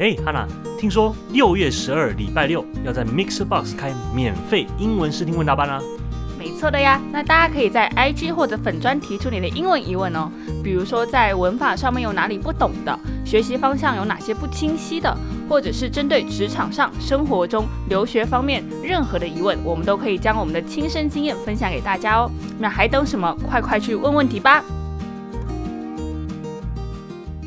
哎，哈娜，听说六月十二礼拜六要在 Mixer Box 开免费英文试听问答班啊？没错的呀，那大家可以在 IG 或者粉专提出你的英文疑问哦，比如说在文法上面有哪里不懂的，学习方向有哪些不清晰的，或者是针对职场上、生活中、留学方面任何的疑问，我们都可以将我们的亲身经验分享给大家哦。那还等什么？快快去问问题吧！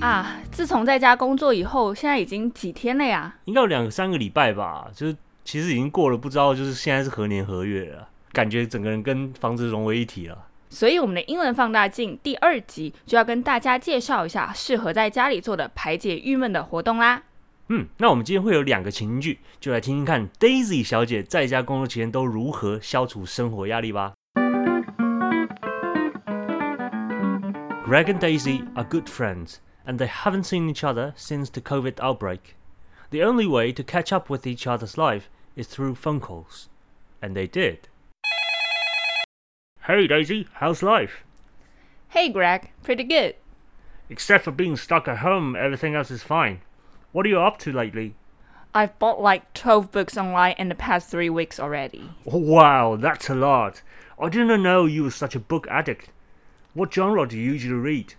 啊，自从在家工作以后，现在已经几天了呀？应该有两三个礼拜吧，就是其实已经过了，不知道就是现在是何年何月了，感觉整个人跟房子融为一体了。所以我们的英文放大镜第二集就要跟大家介绍一下适合在家里做的排解郁闷的活动啦。嗯，那我们今天会有两个情境剧，就来听听看 Daisy 小姐在家工作期间都如何消除生活压力吧。Greg and Daisy are good friends. And they haven't seen each other since the COVID outbreak. The only way to catch up with each other's life is through phone calls. And they did. Hey Daisy, how's life? Hey Greg, pretty good. Except for being stuck at home, everything else is fine. What are you up to lately? I've bought like 12 books online in the past three weeks already. Wow, that's a lot. I didn't know you were such a book addict. What genre do you usually read?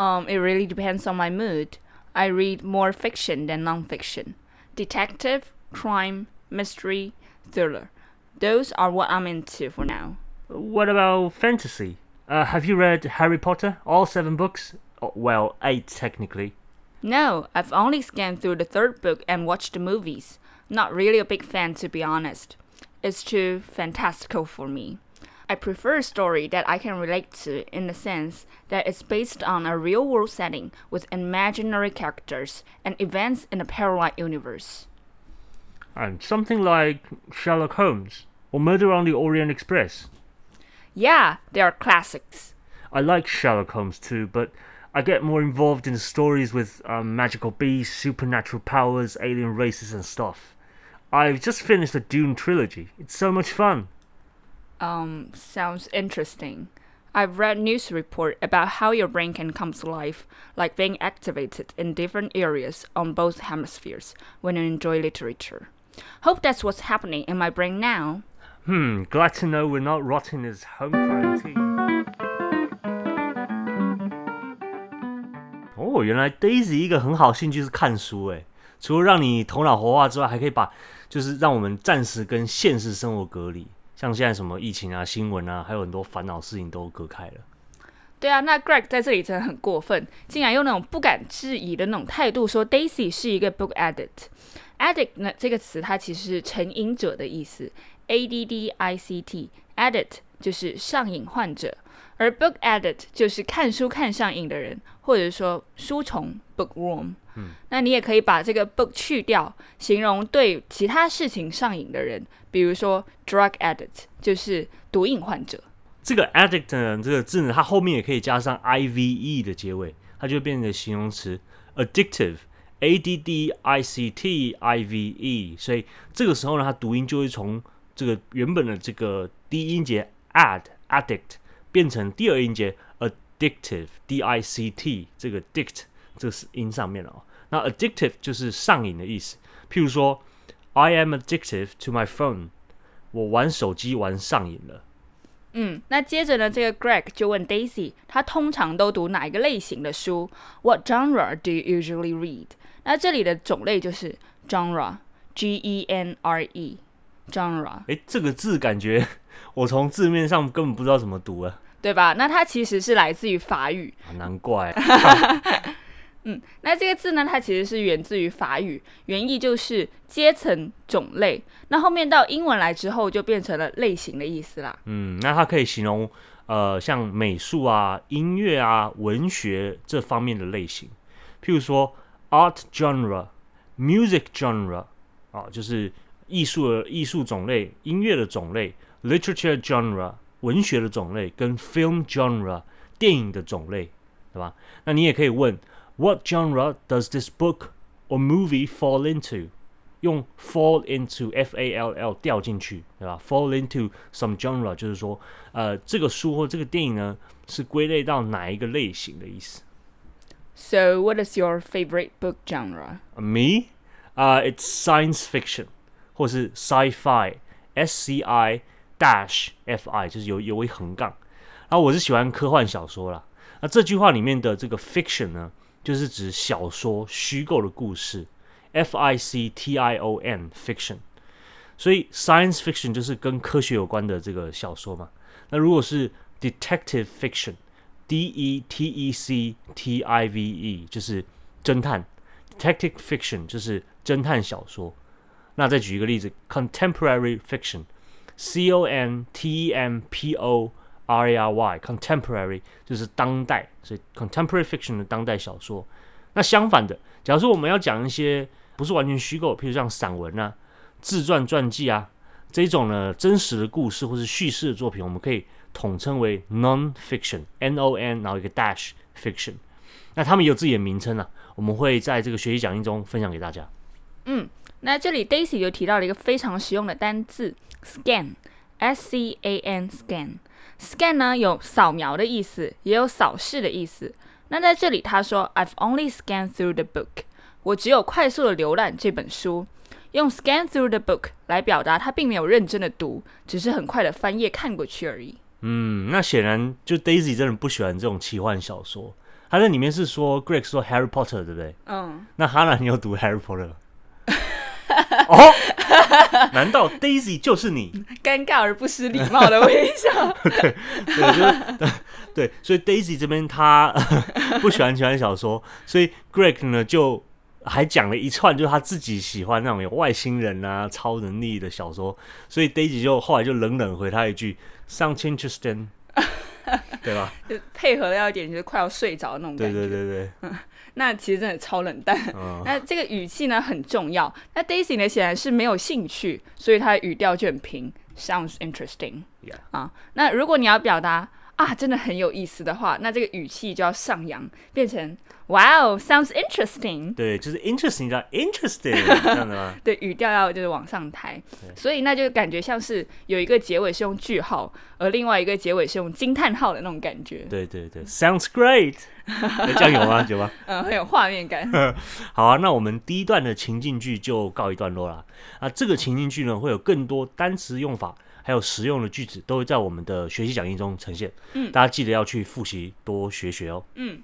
Um, it really depends on my mood. I read more fiction than nonfiction. Detective, crime, mystery, thriller. Those are what I'm into for now. What about fantasy? Uh, have you read Harry Potter? All seven books? Oh, well, eight technically. No, I've only scanned through the third book and watched the movies. Not really a big fan, to be honest. It's too fantastical for me. I prefer a story that I can relate to in the sense that it's based on a real world setting with imaginary characters and events in a parallel universe. And something like Sherlock Holmes or Murder on the Orient Express. Yeah, they are classics. I like Sherlock Holmes too, but I get more involved in stories with um, magical beasts, supernatural powers, alien races, and stuff. I've just finished the Dune trilogy. It's so much fun Um, sounds interesting. I've read news report about how your brain can come to life, like being activated in different areas on both hemispheres when you enjoy literature. Hope that's what's happening in my brain now. Hmm, glad to know we're not rotting as home quarantine. 哦，原来 Daisy 一个很好兴趣是看书诶，除了让你头脑活化之外，还可以把就是让我们暂时跟现实生活隔离。 像现在什么疫情啊、新闻啊，还有很多烦恼事情都隔开了。对啊，那 Greg 在这里真的很过分，竟然用那种不敢质疑的那种态度说 Daisy 是一个 book addict。addict 呢这个词它其实是成瘾者的意思，A D D I C T，addict 就是上瘾患者，而 book addict 就是看书看上瘾的人，或者说书虫 bookworm。嗯，那你也可以把这个 book 去掉，形容对其他事情上瘾的人。比如说，drug addict 就是毒瘾患者。这个 addict 呢，这个字呢，它后面也可以加上 i v e 的结尾，它就变成形容词 addictive，a d d i c t i v e。所以这个时候呢，它读音就会从这个原本的这个第一音节 ad addict 变成第二音节 addictive d i c t 这个 dict 这个音上面了哦。那 addictive 就是上瘾的意思。譬如说。I am addicted to my phone。我玩手机玩上瘾了。嗯，那接着呢，这个 Greg 就问 Daisy，他通常都读哪一个类型的书？What genre do you usually read？那这里的种类就是 genre，G E N R E，genre。哎，这个字感觉 我从字面上根本不知道怎么读啊，对吧？那它其实是来自于法语。难怪。嗯，那这个字呢，它其实是源自于法语，原意就是阶层、种类。那后面到英文来之后，就变成了类型的意思啦。嗯，那它可以形容呃，像美术啊、音乐啊、文学这方面的类型。譬如说，art genre、music genre 啊，就是艺术的艺术种类、音乐的种类；literature genre 文学的种类，跟 film genre 电影的种类，对吧？那你也可以问。What genre does this book or movie fall into？用 fall into f a l l 掉进去，对吧？Fall into some genre 就是说，呃，这个书或这个电影呢，是归类到哪一个类型的意思？ So, what is your favorite book genre? Me, uh, it's science fiction，或是 sci-fi，S C I dash F I，就是有有一横杠。然后我是喜欢科幻小说啦。那这句话里面的这个 fiction 呢， 就是指小说、虚构的故事，F I C T I O N fiction。所以 science fiction 就是跟科学有关的这个小说嘛。那如果是 detective fiction，D E T E C T I V E，就是侦探；detective fiction 就是侦探小说。那再举一个例子，contemporary fiction，C O N T E M P O R A R Y，contemporary 就是当代，所以 contemporary fiction 的当代小说。那相反的，假如说我们要讲一些不是完全虚构，譬如像散文啊、自传传记啊这种呢真实的故事或是叙事的作品，我们可以统称为 non-fiction，N O N，然后一个 dash fiction。那他们有自己的名称啊，我们会在这个学习讲义中分享给大家。嗯那这里 Daisy 就提到了一个非常实用的单字 scan，S C A N scan。Scan 呢有扫描的意思，也有扫视的意思。那在这里他说 I've only scanned through the book，我只有快速的浏览这本书。用 scan through the book 来表达他并没有认真的读，只是很快的翻页看过去而已。嗯，那显然就 Daisy 真的不喜欢这种奇幻小说。他在里面是说 Greg 说 Harry Potter 对不对？嗯，那 Hannah 你有读 Harry Potter 吗？哦，难道 Daisy 就是你？尴尬而不失礼貌的微笑。对，就是对，所以 Daisy 这边他 不喜欢奇幻小说，所以 Greg 呢就还讲了一串，就是他自己喜欢那种有外星人啊、超能力的小说，所以 Daisy 就后来就冷冷回他一句 “Sounds interesting”，对吧？就配合到一点，就是快要睡着那种感觉。对对对，那其实真的超冷淡。嗯，那这个语气呢很重要。那 Daisy 呢显然是没有兴趣，所以她的语调就很平，sounds interesting 啊。那如果你要表达啊真的很有意思的话，那这个语气就要上扬，变成 Wow sounds interesting。对，就是 interesting 叫 interesting 这样的吗？对，语调要就是往上抬，所以那就感觉像是有一个结尾是用句号，而另外一个结尾是用惊叹号的那种感觉，对对对，sounds great，哎这样有吗？有吗？嗯，很有画面感。好啊，那我们第一段的情境句就告一段落啦。啊，这个情境句呢，会有更多单词用法，还有实用的句子，都会在我们的学习讲义中呈现。嗯大家记得要去复习，多学学哦。嗯，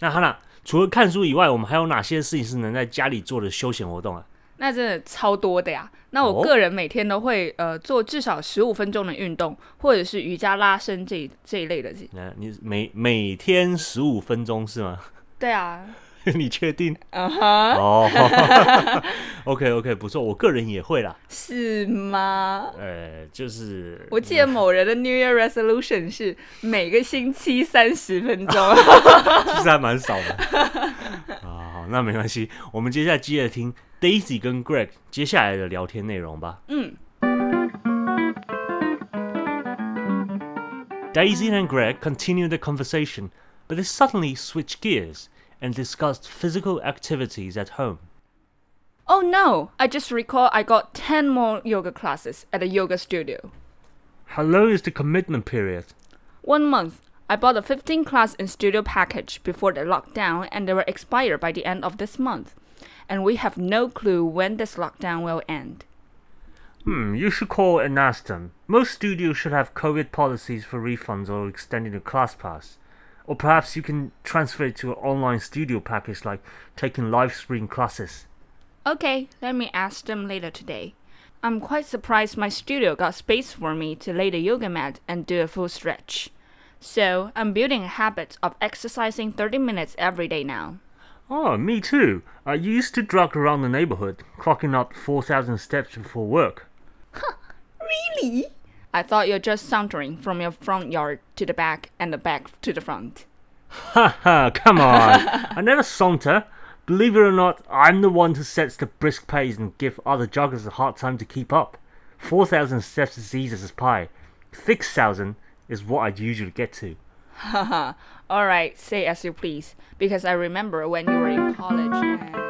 那哈娜，除了看书以外，我们还有哪些事情是能在家里做的休闲活动啊？那真的超多的呀。那哦我个人每天都会呃做至少十五分钟的运动，或者是瑜伽拉伸这一这一类的。那你每每天十五分钟是吗？对啊，你确定？嗯哼，哦，OK OK，不错，我个人也会啦。是吗？呃，就是我记得某人的 New Year Resolution 是每个星期三十分钟。其实还蛮少的。啊，好，那没关系，我们接下来接着听 Daisy 跟 Greg 接下来的聊天内容吧。嗯 Daisy and Greg continued the conversation, but they suddenly switched gears and discussed physical activities at home. Oh no! I just recall I got 10 more yoga classes at a yoga studio. How long is the commitment period? One month. I bought a 15 class in studio package before the lockdown and they will expire by the end of this month. And we have no clue when this lockdown will end. Hmm, you should call and ask them. Most studios should have COVID policies for refunds or extending the class pass. Or perhaps you can transfer it to an online studio package like taking live stream classes. Okay, let me ask them later today. I'm quite surprised my studio got space for me to lay the yoga mat and do a full stretch. So, I'm building a habit of exercising 30 minutes every day now. Oh, me too. I used to jog around the neighborhood, clocking up 4,000 steps before work. Really? I thought you're just sauntering from your front yard to the back and the back to the front. Ha ha, come on. I never saunter. Believe it or not, I'm the one who sets the brisk pace and give other joggers a hard time to keep up. 4,000 steps is easy as pie. 6,000 is what I'd usually get to. Haha. Alright, say as you please. Because I remember when you were in college and.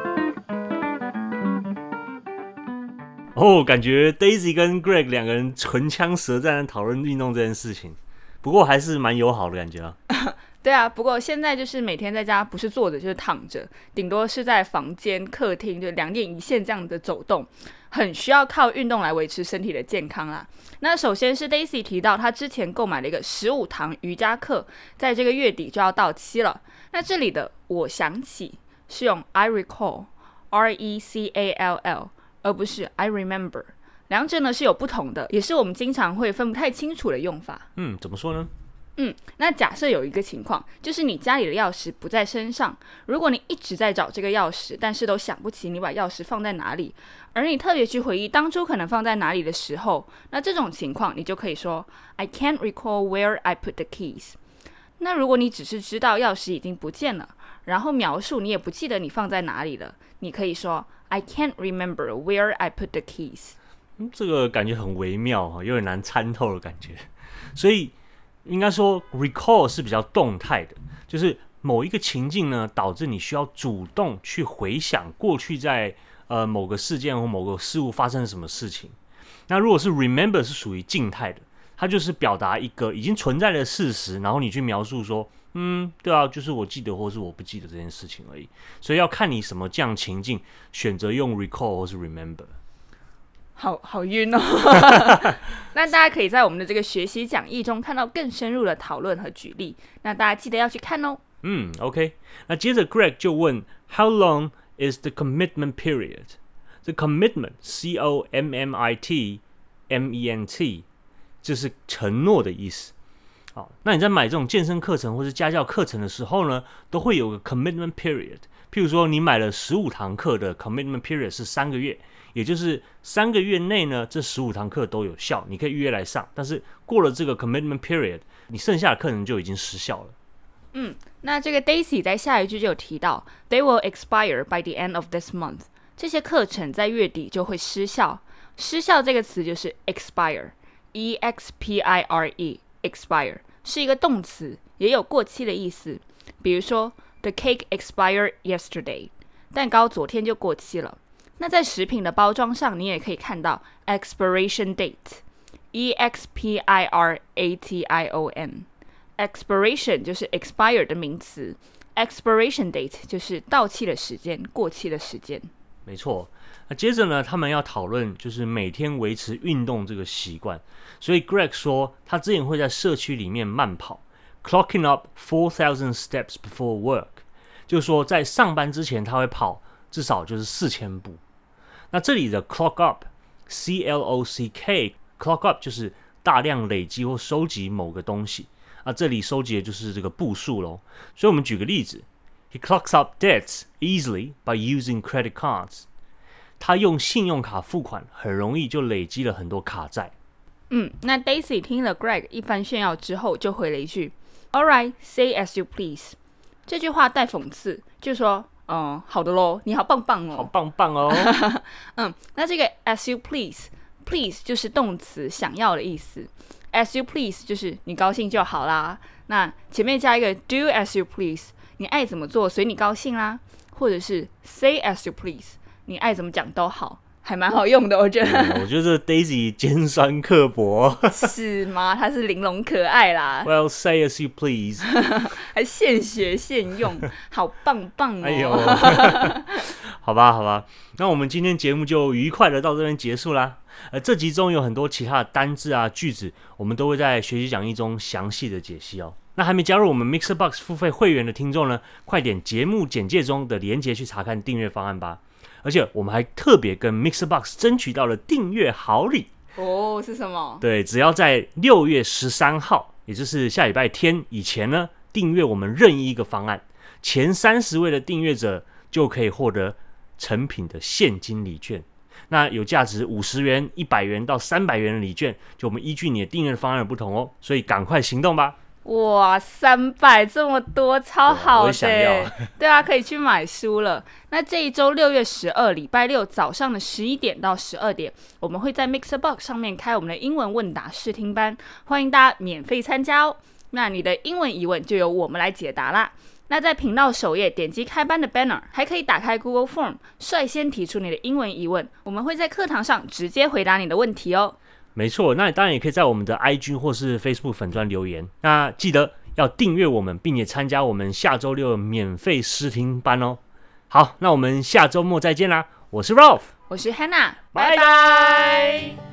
哦，感觉 Daisy 跟 Greg 两个人唇枪舌战讨论运动这件事情，不过还是蛮友好的感觉啊。对啊，不过现在就是每天在家不是坐着就是躺着，顶多是在房间、客厅就两点一线这样的走动，很需要靠运动来维持身体的健康啦。那首先是 Daisy 提到，他之前购买了一个十五堂瑜伽课，在这个月底就要到期了。那这里的我想起是用 I recall，R E C A L L，而不是 I remember，两者呢是有不同的，也是我们经常会分不太清楚的用法。嗯，怎么说呢？嗯，那假设有一个情况，就是你家里的钥匙不在身上，如果你一直在找这个钥匙，但是都想不起你把钥匙放在哪里，而你特别去回忆当初可能放在哪里的时候，那这种情况你就可以说 I can't recall where I put the keys。那如果你只是知道钥匙已经不见了，然后描述你也不记得你放在哪里了，你可以说 I can't remember where I put the keys。这个感觉很微妙哈，有点难参透的感觉，所以。应该说，recall 是比较动态的，就是某一个情境呢，导致你需要主动去回想过去在呃某个事件或某个事物发生了什么事情。那如果是 remember 是属于静态的，它就是表达一个已经存在的事实，然后你去描述说，嗯，对啊，就是我记得或是我不记得这件事情而已。所以要看你什么这样情境，选择用 recall 或是 remember。好好晕哦，那大家可以在我们的这个学习讲义中看到更深入的讨论和举例，那大家记得要去看哦。嗯，OK。那接着 Greg 就问，How long is the commitment period？The commitment，C O M M I T M E N T，就是承诺的意思。好，那你在买这种健身课程或是家教课程的时候呢，都会有个 commitment period。譬如说，你买了十五堂课的 commitment period 是三个月。也就是三个月内呢，这十五堂课都有效，你可以预约来上。但是过了这个 commitment period，你剩下的课程就已经失效了。嗯，那这个 Daisy 在下一句就有提到，They will expire by the end of this month。这些课程在月底就会失效。失效这个词就是 expire，e x p i r e expire 是一个动词，也有过期的意思。比如说，The cake expired yesterday，蛋糕昨天就过期了。那在食品的包装上，你也可以看到 expiration date，e x p i r a t i o n，expiration 就是 expire 的名词，expiration date 就是到期的时间、过期的时间。没错。那接着呢，他们要讨论就是每天维持运动这个习惯。所以 Greg 说，他之前会在社区里面慢跑，clocking up four thousand steps before work，就是说在上班之前他会跑至少就是四千步。那这里的 clock up，C L O C K，clock up 就是大量累积或收集某个东西啊，这里收集的就是这个步数喽。所以我们举个例子，He clocks up debts easily by using credit cards。他用信用卡付款，很容易就累积了很多卡债。嗯，那 Daisy 听了 Greg 一番炫耀之后，就回了一句：“All right, say as you please。”这句话带讽刺，就说。嗯，好的喽，你好棒棒哦，好棒棒哦。嗯，那这个 as you please，please 就是动词想要的意思，as you please 就是你高兴就好啦。那前面加一个 do as you please，你爱怎么做随你高兴啦，或者是 say as you please，你爱怎么讲都好。还蛮好用的，我觉得。我觉得 Daisy 尖酸刻薄。是吗？他是玲珑可爱啦。Well, say as you please。还现学现用，好棒棒哦！哎呦，好吧，好吧，那我们今天节目就愉快的到这边结束啦。呃，这集中有很多其他的单字啊、句子，我们都会在学习讲义中详细的解析哦。那还没加入我们 Mixer Box 付费会员的听众呢，快点节目简介中的连接去查看订阅方案吧。而且我们还特别跟 Mixbox 争取到了订阅好礼哦，是什么？对，只要在六月十三号，也就是下礼拜天以前呢，订阅我们任意一个方案，前三十位的订阅者就可以获得成品的现金礼券。那有价值五十元、一百元到三百元的礼券，就我们依据你的订阅方案不同哦，所以赶快行动吧！哇，三百这么多，超好的！对啊，可以去买书了。那这一周六月十二，礼拜六早上的十一点到十二点，我们会在 Mixer Box 上面开我们的英文问答试听班，欢迎大家免费参加哦。那你的英文疑问就由我们来解答啦。那在频道首页点击开班的 banner，还可以打开 Google Form，率先提出你的英文疑问，我们会在课堂上直接回答你的问题哦。没错，那你当然也可以在我们的 IG 或是 Facebook 粉专留言。那记得要订阅我们，并且参加我们下周六的免费试听班哦。好，那我们下周末再见啦！我是 Ralph，我是 Hannah，拜拜。